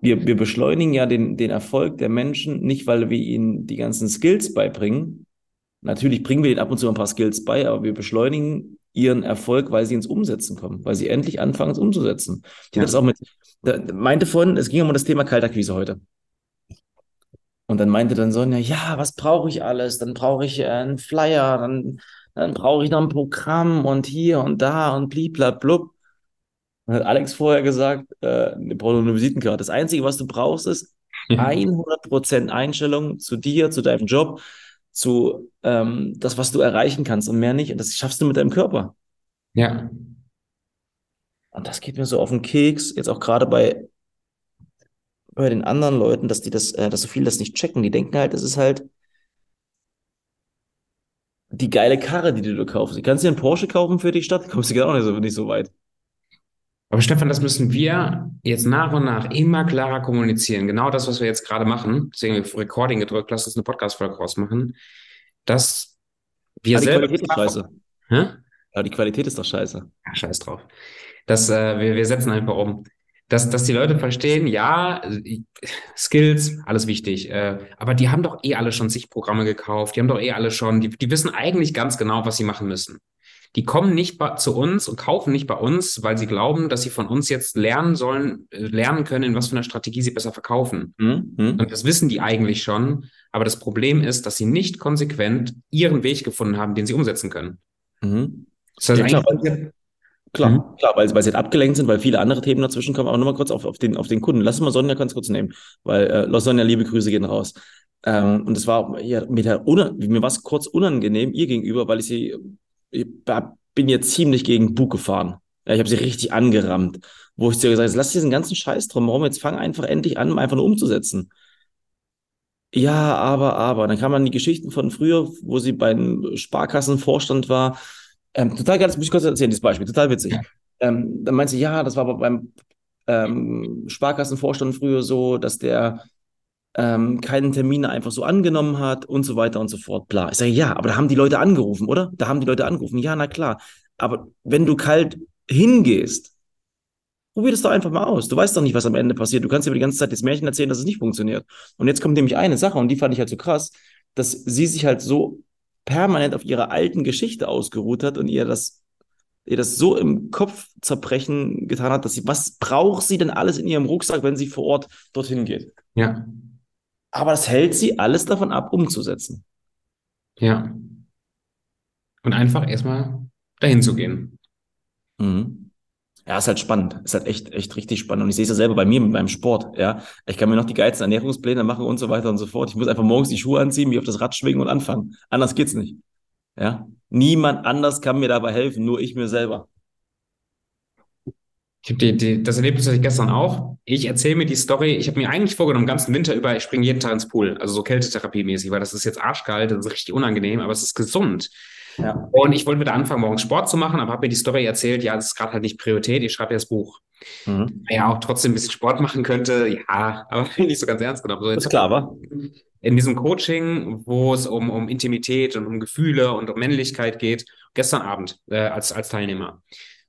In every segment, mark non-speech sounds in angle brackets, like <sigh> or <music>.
wir, wir beschleunigen ja den, den Erfolg der Menschen nicht, weil wir ihnen die ganzen Skills beibringen. Natürlich bringen wir ihnen ab und zu ein paar Skills bei, aber wir beschleunigen ihren Erfolg, weil sie ins Umsetzen kommen, weil sie endlich anfangen, es umzusetzen. Ich ja. das auch mit, da, meinte vorhin, es ging um das Thema Kaltakquise heute. Und dann meinte dann Sonja, ja, was brauche ich alles? Dann brauche ich äh, einen Flyer, dann, dann brauche ich noch ein Programm und hier und da und bliblablub. Dann hat Alex vorher gesagt, äh, wir brauchen eine Visitenkarte. Das Einzige, was du brauchst, ist 100% Einstellung zu dir, zu deinem Job, zu ähm, das, was du erreichen kannst und mehr nicht. Und das schaffst du mit deinem Körper. Ja. Und das geht mir so auf den Keks, jetzt auch gerade bei, bei den anderen Leuten, dass die das, äh, dass so viele das nicht checken. Die denken halt, es ist halt die geile Karre, die du kaufst. Du kannst dir einen Porsche kaufen für die Stadt, kommst du gar nicht so, nicht so weit. Aber Stefan, das müssen wir jetzt nach und nach immer klarer kommunizieren. Genau das, was wir jetzt gerade machen. Deswegen ich Recording gedrückt, lass uns eine Podcast-Folge rausmachen. Dass wir die selber. Qualität ist scheiße. Hä? Aber die Qualität ist doch scheiße. Ja, scheiß drauf. Dass äh, wir, wir setzen einfach um. Dass, dass die Leute verstehen, ja, Skills, alles wichtig. Äh, aber die haben doch eh alle schon sich Programme gekauft. Die haben doch eh alle schon, die, die wissen eigentlich ganz genau, was sie machen müssen die kommen nicht zu uns und kaufen nicht bei uns, weil sie glauben, dass sie von uns jetzt lernen sollen, äh, lernen können, in was für einer Strategie sie besser verkaufen. Mhm. Und das wissen die eigentlich schon. Aber das Problem ist, dass sie nicht konsequent ihren Weg gefunden haben, den sie umsetzen können. Mhm. Das heißt, ja, klar, mhm. klar weil, weil sie halt abgelenkt sind, weil viele andere Themen dazwischen kommen. Aber nochmal kurz auf, auf, den, auf den Kunden. Lass uns mal Sonja ganz kurz nehmen, weil äh, Sonja, liebe Grüße gehen raus. Ähm, und es war ja, mir, mir war es kurz unangenehm ihr gegenüber, weil ich sie ich bin jetzt ziemlich gegen Bug gefahren. Ja, ich habe sie richtig angerammt, wo ich dir gesagt habe, lass diesen ganzen Scheiß drum herum, jetzt fang einfach endlich an, einfach nur umzusetzen. Ja, aber, aber. Dann kam man die Geschichten von früher, wo sie beim Sparkassenvorstand war. Ähm, total geil, das muss ich kurz erzählen, dieses Beispiel, total witzig. Ja. Ähm, dann meinte sie, ja, das war aber beim ähm, Sparkassenvorstand früher so, dass der ähm, keinen Termin einfach so angenommen hat und so weiter und so fort. Bla. Ich sage, ja, aber da haben die Leute angerufen, oder? Da haben die Leute angerufen. Ja, na klar. Aber wenn du kalt hingehst, probier das doch einfach mal aus. Du weißt doch nicht, was am Ende passiert. Du kannst dir die ganze Zeit das Märchen erzählen, dass es nicht funktioniert. Und jetzt kommt nämlich eine Sache, und die fand ich halt so krass, dass sie sich halt so permanent auf ihrer alten Geschichte ausgeruht hat und ihr das, ihr das so im Kopf zerbrechen getan hat, dass sie, was braucht sie denn alles in ihrem Rucksack, wenn sie vor Ort dorthin geht? Ja. Aber das hält sie alles davon ab, umzusetzen. Ja. Und einfach erstmal dahin zu gehen. Mhm. Ja, ist halt spannend. Ist halt echt, echt richtig spannend. Und ich sehe es ja selber bei mir mit meinem Sport. Ja, ich kann mir noch die geilsten Ernährungspläne machen und so weiter und so fort. Ich muss einfach morgens die Schuhe anziehen, mich auf das Rad schwingen und anfangen. Anders geht's nicht. Ja, niemand anders kann mir dabei helfen, nur ich mir selber. Ich habe die, die, das Erlebnis hatte ich gestern auch. Ich erzähle mir die Story. Ich habe mir eigentlich vorgenommen, ganzen Winter über, ich springe jeden Tag ins Pool, also so Kältetherapie-mäßig, weil das ist jetzt arschkalt, das ist richtig unangenehm, aber es ist gesund. Ja. Und ich wollte wieder anfangen, morgens Sport zu machen, aber habe mir die Story erzählt, ja, das ist gerade halt nicht Priorität, ich schreibe ja das Buch. Mhm. Ja, auch trotzdem ein bisschen Sport machen könnte, ja, <laughs> aber nicht so ganz ernst genommen. So, das ist klar, wa? In diesem Coaching, wo es um, um Intimität und um Gefühle und um Männlichkeit geht, gestern Abend äh, als, als Teilnehmer.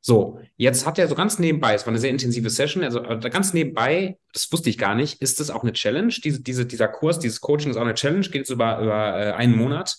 So, jetzt hat er so ganz nebenbei, es war eine sehr intensive Session, also äh, ganz nebenbei, das wusste ich gar nicht, ist das auch eine Challenge. Diese, diese, dieser Kurs, dieses Coaching ist auch eine Challenge, geht jetzt über, über äh, einen Monat,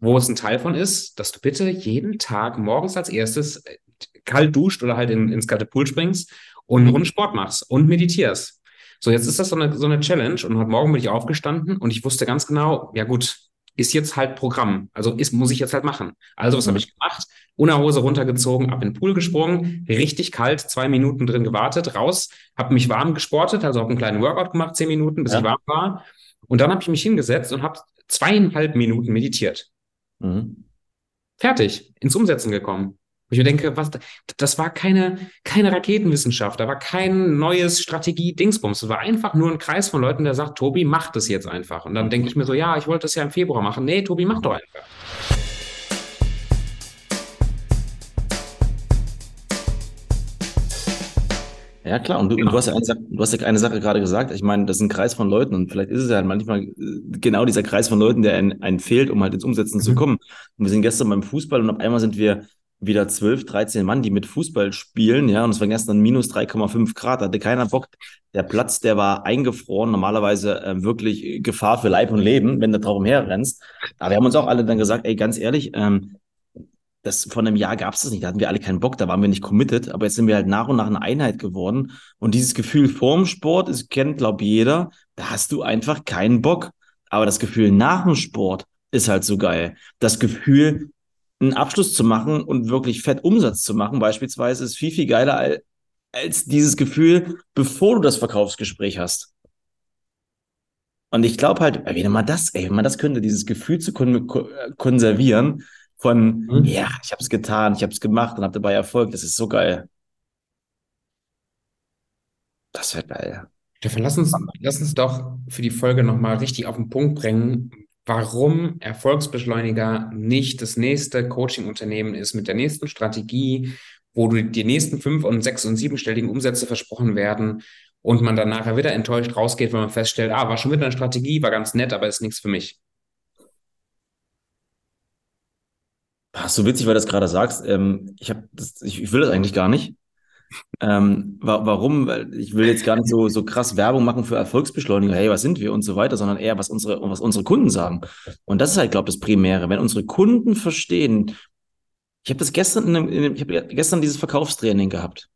wo es ein Teil von ist, dass du bitte jeden Tag morgens als erstes äh, kalt duscht oder halt in, ins kalte Pool springst und eine Runde Sport machst und meditierst. So, jetzt ist das so eine, so eine Challenge und heute Morgen bin ich aufgestanden und ich wusste ganz genau, ja gut, ist jetzt halt Programm. Also ist, muss ich jetzt halt machen. Also was mhm. habe ich gemacht? Unterhose runtergezogen, ab in den Pool gesprungen, richtig kalt, zwei Minuten drin gewartet, raus, habe mich warm gesportet, also habe einen kleinen Workout gemacht, zehn Minuten, bis ja. ich warm war. Und dann habe ich mich hingesetzt und habe zweieinhalb Minuten meditiert. Mhm. Fertig, ins Umsetzen gekommen. Und ich mir denke, was, das war keine, keine Raketenwissenschaft, da war kein neues Strategie-Dingsbums. Es war einfach nur ein Kreis von Leuten, der sagt, Tobi, mach das jetzt einfach. Und dann denke ich mir so, ja, ich wollte das ja im Februar machen. Nee, Tobi, mach doch einfach. Ja, klar. Und du, genau. du, hast ja eine Sache, du hast ja eine Sache gerade gesagt. Ich meine, das ist ein Kreis von Leuten und vielleicht ist es ja halt manchmal äh, genau dieser Kreis von Leuten, der einen, einen fehlt, um halt ins Umsetzen mhm. zu kommen. Und wir sind gestern beim Fußball und auf einmal sind wir wieder 12, 13 Mann, die mit Fußball spielen, ja, und es waren gestern minus 3,5 Grad, hatte keiner Bock. Der Platz, der war eingefroren, normalerweise äh, wirklich Gefahr für Leib und Leben, wenn du drauf umherrennst. Aber wir haben uns auch alle dann gesagt, ey, ganz ehrlich, ähm, das vor einem Jahr gab es das nicht, da hatten wir alle keinen Bock, da waren wir nicht committed, aber jetzt sind wir halt nach und nach eine Einheit geworden. Und dieses Gefühl vorm Sport, das kennt, glaube jeder, da hast du einfach keinen Bock. Aber das Gefühl nach dem Sport ist halt so geil. Das Gefühl, einen Abschluss zu machen und wirklich fett Umsatz zu machen, beispielsweise, ist viel, viel geiler als, dieses Gefühl, bevor du das Verkaufsgespräch hast. Und ich glaube halt, wenn man das, ey, wenn man das könnte, dieses Gefühl zu kon konservieren von, mhm. ja, ich habe es getan, ich habe es gemacht und habe dabei Erfolg, das ist so geil. Das wäre geil. Stefan, lass uns, lass uns doch für die Folge nochmal richtig auf den Punkt bringen, warum Erfolgsbeschleuniger nicht das nächste Coaching-Unternehmen ist mit der nächsten Strategie, wo du die nächsten fünf- und sechs- und siebenstelligen Umsätze versprochen werden und man dann nachher wieder enttäuscht rausgeht, wenn man feststellt, ah, war schon wieder eine Strategie, war ganz nett, aber ist nichts für mich. Ach, so witzig, weil du das gerade sagst. Ähm, ich, hab das, ich, ich will das eigentlich gar nicht. Ähm, wa warum? Weil ich will jetzt gar nicht so, so krass Werbung machen für Erfolgsbeschleuniger, hey, was sind wir und so weiter, sondern eher, was unsere, was unsere Kunden sagen. Und das ist halt, glaube ich, das Primäre. Wenn unsere Kunden verstehen, ich habe das gestern, in einem, in einem, ich habe gestern dieses Verkaufstraining gehabt.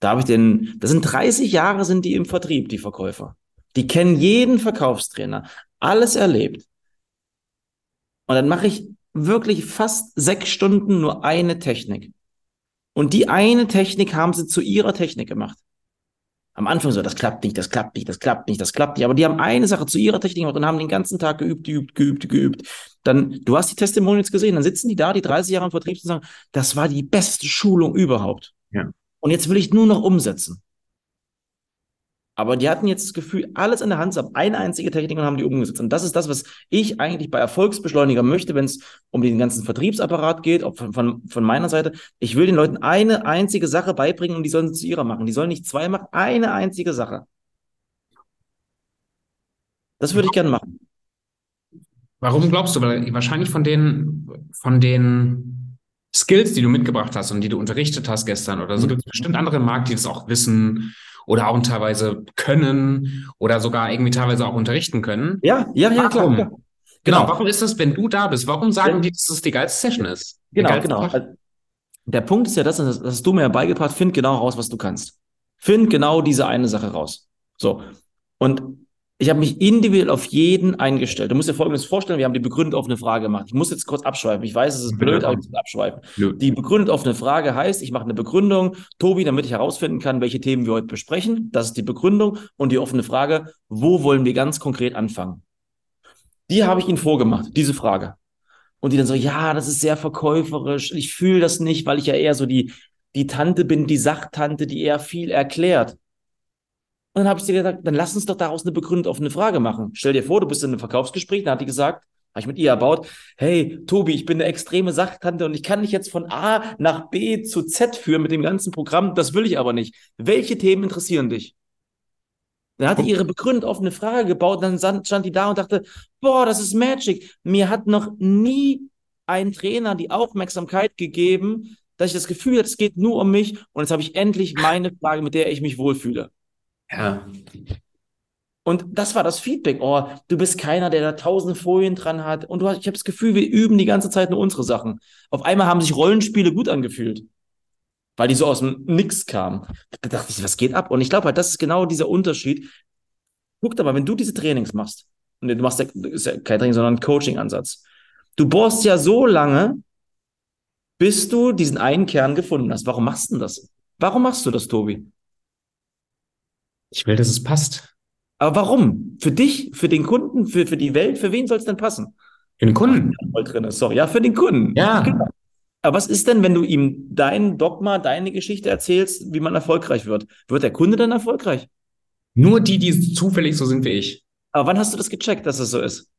Da habe ich den, das sind 30 Jahre sind die im Vertrieb, die Verkäufer. Die kennen jeden Verkaufstrainer, alles erlebt. Und dann mache ich wirklich fast sechs Stunden nur eine Technik. Und die eine Technik haben sie zu ihrer Technik gemacht. Am Anfang so, das klappt nicht, das klappt nicht, das klappt nicht, das klappt nicht. Aber die haben eine Sache zu ihrer Technik gemacht und haben den ganzen Tag geübt, geübt, geübt, geübt. Dann, du hast die Testimonials gesehen, dann sitzen die da, die 30 Jahre im Vertrieb und sagen, das war die beste Schulung überhaupt. Ja. Und jetzt will ich nur noch umsetzen. Aber die hatten jetzt das Gefühl, alles in der Hand, haben eine einzige Technik und haben die umgesetzt. Und das ist das, was ich eigentlich bei Erfolgsbeschleuniger möchte, wenn es um den ganzen Vertriebsapparat geht, auch von, von, von, meiner Seite. Ich will den Leuten eine einzige Sache beibringen und die sollen es zu ihrer machen. Die sollen nicht zwei machen, eine einzige Sache. Das würde ich gerne machen. Warum glaubst du? Weil wahrscheinlich von den, von den Skills, die du mitgebracht hast und die du unterrichtet hast gestern oder so, mhm. gibt es bestimmt andere im Markt, die das auch wissen oder auch teilweise können oder sogar irgendwie teilweise auch unterrichten können. Ja, ja, ja, warum? klar. Genau. genau. Warum ist das, wenn du da bist? Warum sagen ja. die, dass das die geilste Session ist? Genau, genau. Also, der Punkt ist ja das, das hast du mir beigebracht, find genau raus, was du kannst. Find genau diese eine Sache raus. So. Und ich habe mich individuell auf jeden eingestellt. Du musst dir Folgendes vorstellen, wir haben die begründet offene Frage gemacht. Ich muss jetzt kurz abschweifen. Ich weiß, es ist blöd, aber ich muss abschweifen. Ja. Die begründet offene Frage heißt, ich mache eine Begründung, Tobi, damit ich herausfinden kann, welche Themen wir heute besprechen. Das ist die Begründung. Und die offene Frage, wo wollen wir ganz konkret anfangen? Die habe ich Ihnen vorgemacht, diese Frage. Und die dann so, ja, das ist sehr verkäuferisch. Ich fühle das nicht, weil ich ja eher so die, die Tante bin, die Sachtante, die eher viel erklärt. Und dann habe ich dir gesagt, dann lass uns doch daraus eine begründet offene Frage machen. Stell dir vor, du bist in einem Verkaufsgespräch, dann hat die gesagt, habe ich mit ihr erbaut, hey, Tobi, ich bin eine extreme Sachtante und ich kann dich jetzt von A nach B zu Z führen mit dem ganzen Programm, das will ich aber nicht. Welche Themen interessieren dich? Dann hat die ihre begründet offene Frage gebaut, dann stand die da und dachte, boah, das ist Magic. Mir hat noch nie ein Trainer die Aufmerksamkeit gegeben, dass ich das Gefühl hatte, es geht nur um mich und jetzt habe ich endlich meine Frage, mit der ich mich wohlfühle. Ja. Und das war das Feedback. Oh, du bist keiner, der da tausend Folien dran hat. Und du hast, ich habe das Gefühl, wir üben die ganze Zeit nur unsere Sachen. Auf einmal haben sich Rollenspiele gut angefühlt. Weil die so aus dem Nix kamen. Da dachte ich, was geht ab? Und ich glaube halt, das ist genau dieser Unterschied. Guck doch mal, wenn du diese Trainings machst, und du machst ja, ist ja kein Training, sondern ein Coaching-Ansatz. Du bohrst ja so lange, bis du diesen einen Kern gefunden hast. Warum machst du denn das? Warum machst du das, Tobi? Ich will, dass es passt. Aber warum? Für dich, für den Kunden, für, für die Welt, für wen soll es denn passen? Für den Kunden. Voll drin Sorry, ja, für den Kunden. Ja. Genau. Aber was ist denn, wenn du ihm dein Dogma, deine Geschichte erzählst, wie man erfolgreich wird? Wird der Kunde dann erfolgreich? Nur die, die zufällig so sind wie ich. Aber wann hast du das gecheckt, dass es so ist?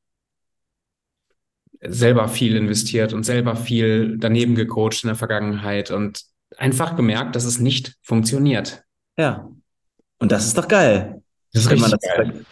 Selber viel investiert und selber viel daneben gecoacht in der Vergangenheit und einfach gemerkt, dass es nicht funktioniert. Ja. Und das ist doch geil. Das ist richtig das geil.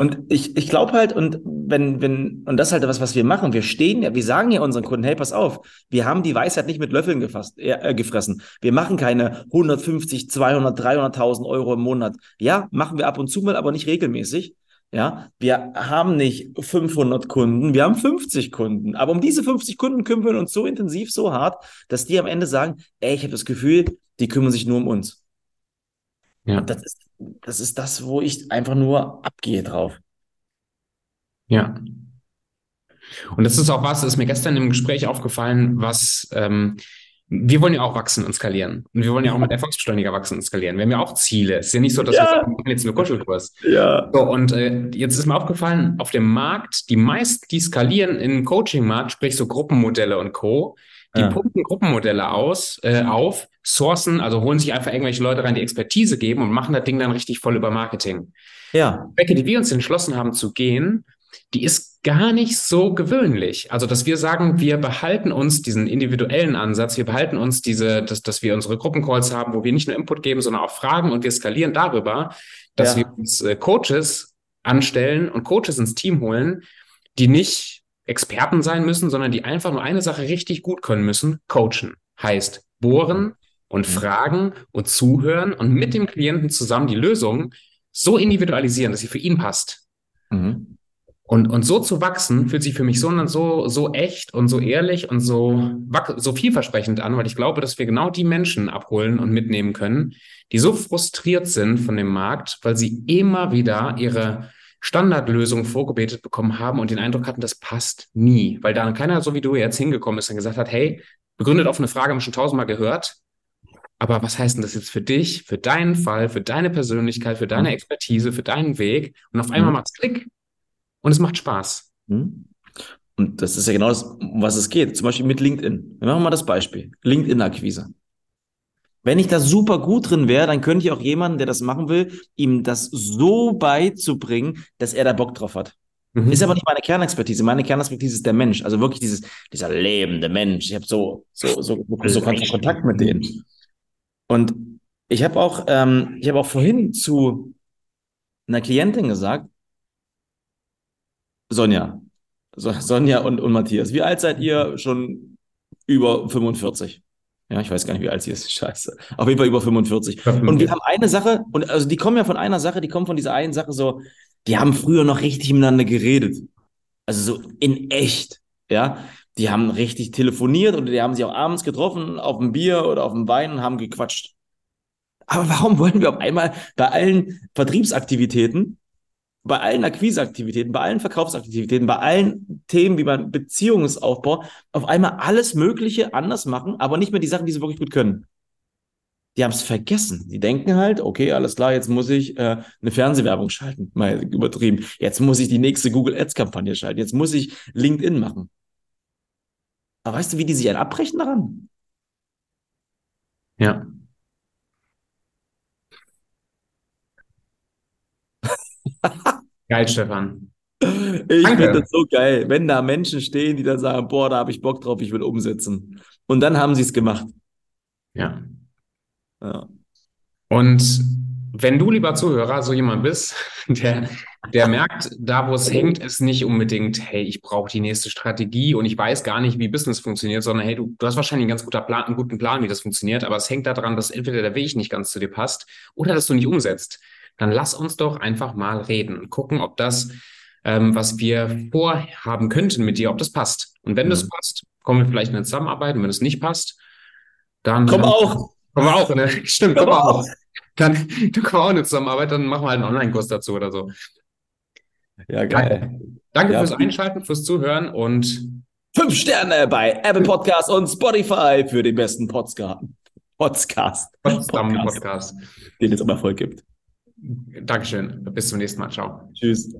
Und ich, ich glaube halt, und wenn, wenn, und das ist halt was, was wir machen. Wir stehen ja, wir sagen ja unseren Kunden, hey, pass auf, wir haben die Weisheit nicht mit Löffeln gefasst, äh, gefressen. Wir machen keine 150, 200, 300.000 Euro im Monat. Ja, machen wir ab und zu mal, aber nicht regelmäßig. Ja, wir haben nicht 500 Kunden, wir haben 50 Kunden. Aber um diese 50 Kunden kümmern wir uns so intensiv, so hart, dass die am Ende sagen, ey, ich habe das Gefühl, die kümmern sich nur um uns. Ja. Und das ist, das ist das, wo ich einfach nur abgehe drauf. Ja. Und das ist auch was, das ist mir gestern im Gespräch aufgefallen, was ähm, wir wollen ja auch wachsen und skalieren. Und wir wollen ja auch mit Erfolgsbeschleuniger wachsen und skalieren. Wir haben ja auch Ziele. Es ist ja nicht so, dass ja. wir sagen, wir machen jetzt nur Kuschelkurs. Ja. So, und äh, jetzt ist mir aufgefallen, auf dem Markt, die meisten, die skalieren im Coaching-Markt, sprich so Gruppenmodelle und Co., die ja. pumpen Gruppenmodelle aus, äh, auf, sourcen, also holen sich einfach irgendwelche Leute rein, die Expertise geben und machen das Ding dann richtig voll über Marketing. Ja. Die Wege, die wir uns entschlossen haben zu gehen, die ist gar nicht so gewöhnlich. Also, dass wir sagen, wir behalten uns diesen individuellen Ansatz, wir behalten uns diese, dass, dass wir unsere Gruppencalls haben, wo wir nicht nur Input geben, sondern auch Fragen und wir skalieren darüber, dass ja. wir uns äh, Coaches anstellen und Coaches ins Team holen, die nicht Experten sein müssen, sondern die einfach nur eine Sache richtig gut können müssen, coachen. Heißt bohren und mhm. fragen und zuhören und mit dem Klienten zusammen die Lösung so individualisieren, dass sie für ihn passt. Mhm. Und, und so zu wachsen, fühlt sich für mich so, so, so echt und so ehrlich und so, so vielversprechend an, weil ich glaube, dass wir genau die Menschen abholen und mitnehmen können, die so frustriert sind von dem Markt, weil sie immer wieder ihre Standardlösung vorgebetet bekommen haben und den Eindruck hatten, das passt nie, weil da keiner, so wie du jetzt hingekommen ist und gesagt hat, hey, begründet auf eine Frage haben wir schon tausendmal gehört, aber was heißt denn das jetzt für dich, für deinen Fall, für deine Persönlichkeit, für deine Expertise, für deinen Weg? Und auf einmal mhm. macht's Klick und es macht Spaß. Hm? Und das ist ja genau das, um was es geht. Zum Beispiel mit LinkedIn. Wir machen mal das Beispiel. LinkedIn-Akquise. Wenn ich da super gut drin wäre, dann könnte ich auch jemanden, der das machen will, ihm das so beizubringen, dass er da Bock drauf hat. Mhm. Ist aber nicht meine Kernexpertise. Meine Kernexpertise ist der Mensch. Also wirklich dieses, dieser lebende Mensch. Ich habe so, so, so, so Kontakt mit denen. Und ich habe auch, ähm, ich habe auch vorhin zu einer Klientin gesagt, Sonja. So, Sonja und, und Matthias. Wie alt seid ihr? Schon über 45. Ja, ich weiß gar nicht, wie alt sie ist. <laughs> Scheiße. Auf jeden Fall über 45. Und wir haben eine Sache, und also die kommen ja von einer Sache, die kommen von dieser einen Sache so, die haben früher noch richtig miteinander geredet. Also so in echt. Ja, die haben richtig telefoniert und die haben sich auch abends getroffen auf dem Bier oder auf dem Wein und haben gequatscht. Aber warum wollen wir auf einmal bei allen Vertriebsaktivitäten bei allen Akquiseaktivitäten, bei allen Verkaufsaktivitäten, bei allen Themen wie beim Beziehungsaufbau auf einmal alles Mögliche anders machen, aber nicht mehr die Sachen, die sie wirklich gut können. Die haben es vergessen. Die denken halt, okay, alles klar, jetzt muss ich äh, eine Fernsehwerbung schalten, mal übertrieben. Jetzt muss ich die nächste Google Ads Kampagne schalten. Jetzt muss ich LinkedIn machen. Aber weißt du, wie die sich ein abbrechen daran? Ja. <laughs> Geil, Stefan. Ich finde das so geil, wenn da Menschen stehen, die dann sagen, boah, da habe ich Bock drauf, ich will umsetzen. Und dann haben sie es gemacht. Ja. ja. Und wenn du, lieber Zuhörer, so jemand bist, <laughs> der, der merkt, da wo es hängt, ist nicht unbedingt, hey, ich brauche die nächste Strategie und ich weiß gar nicht, wie Business funktioniert, sondern hey, du, du hast wahrscheinlich einen ganz guter Plan, einen guten Plan, wie das funktioniert, aber es hängt daran, dass entweder der Weg nicht ganz zu dir passt oder dass du nicht umsetzt dann lass uns doch einfach mal reden und gucken, ob das, ähm, was wir vorhaben könnten mit dir, ob das passt. Und wenn mhm. das passt, kommen wir vielleicht in eine Zusammenarbeit. Und wenn es nicht passt, dann. Komm auch! Komm auch, ne? <laughs> Stimmt, komm, komm auch. Dann, du kommst auch in eine Zusammenarbeit, dann machen wir halt einen Online-Kurs dazu oder so. Ja, geil. Danke ja, fürs Einschalten, fürs Zuhören und fünf Sterne bei Apple Podcast und Spotify für den besten Podcast. Podcast. Potsdam Podcast, Podcast. Den es um Erfolg gibt. Dankeschön. Bis zum nächsten Mal. Ciao. Tschüss.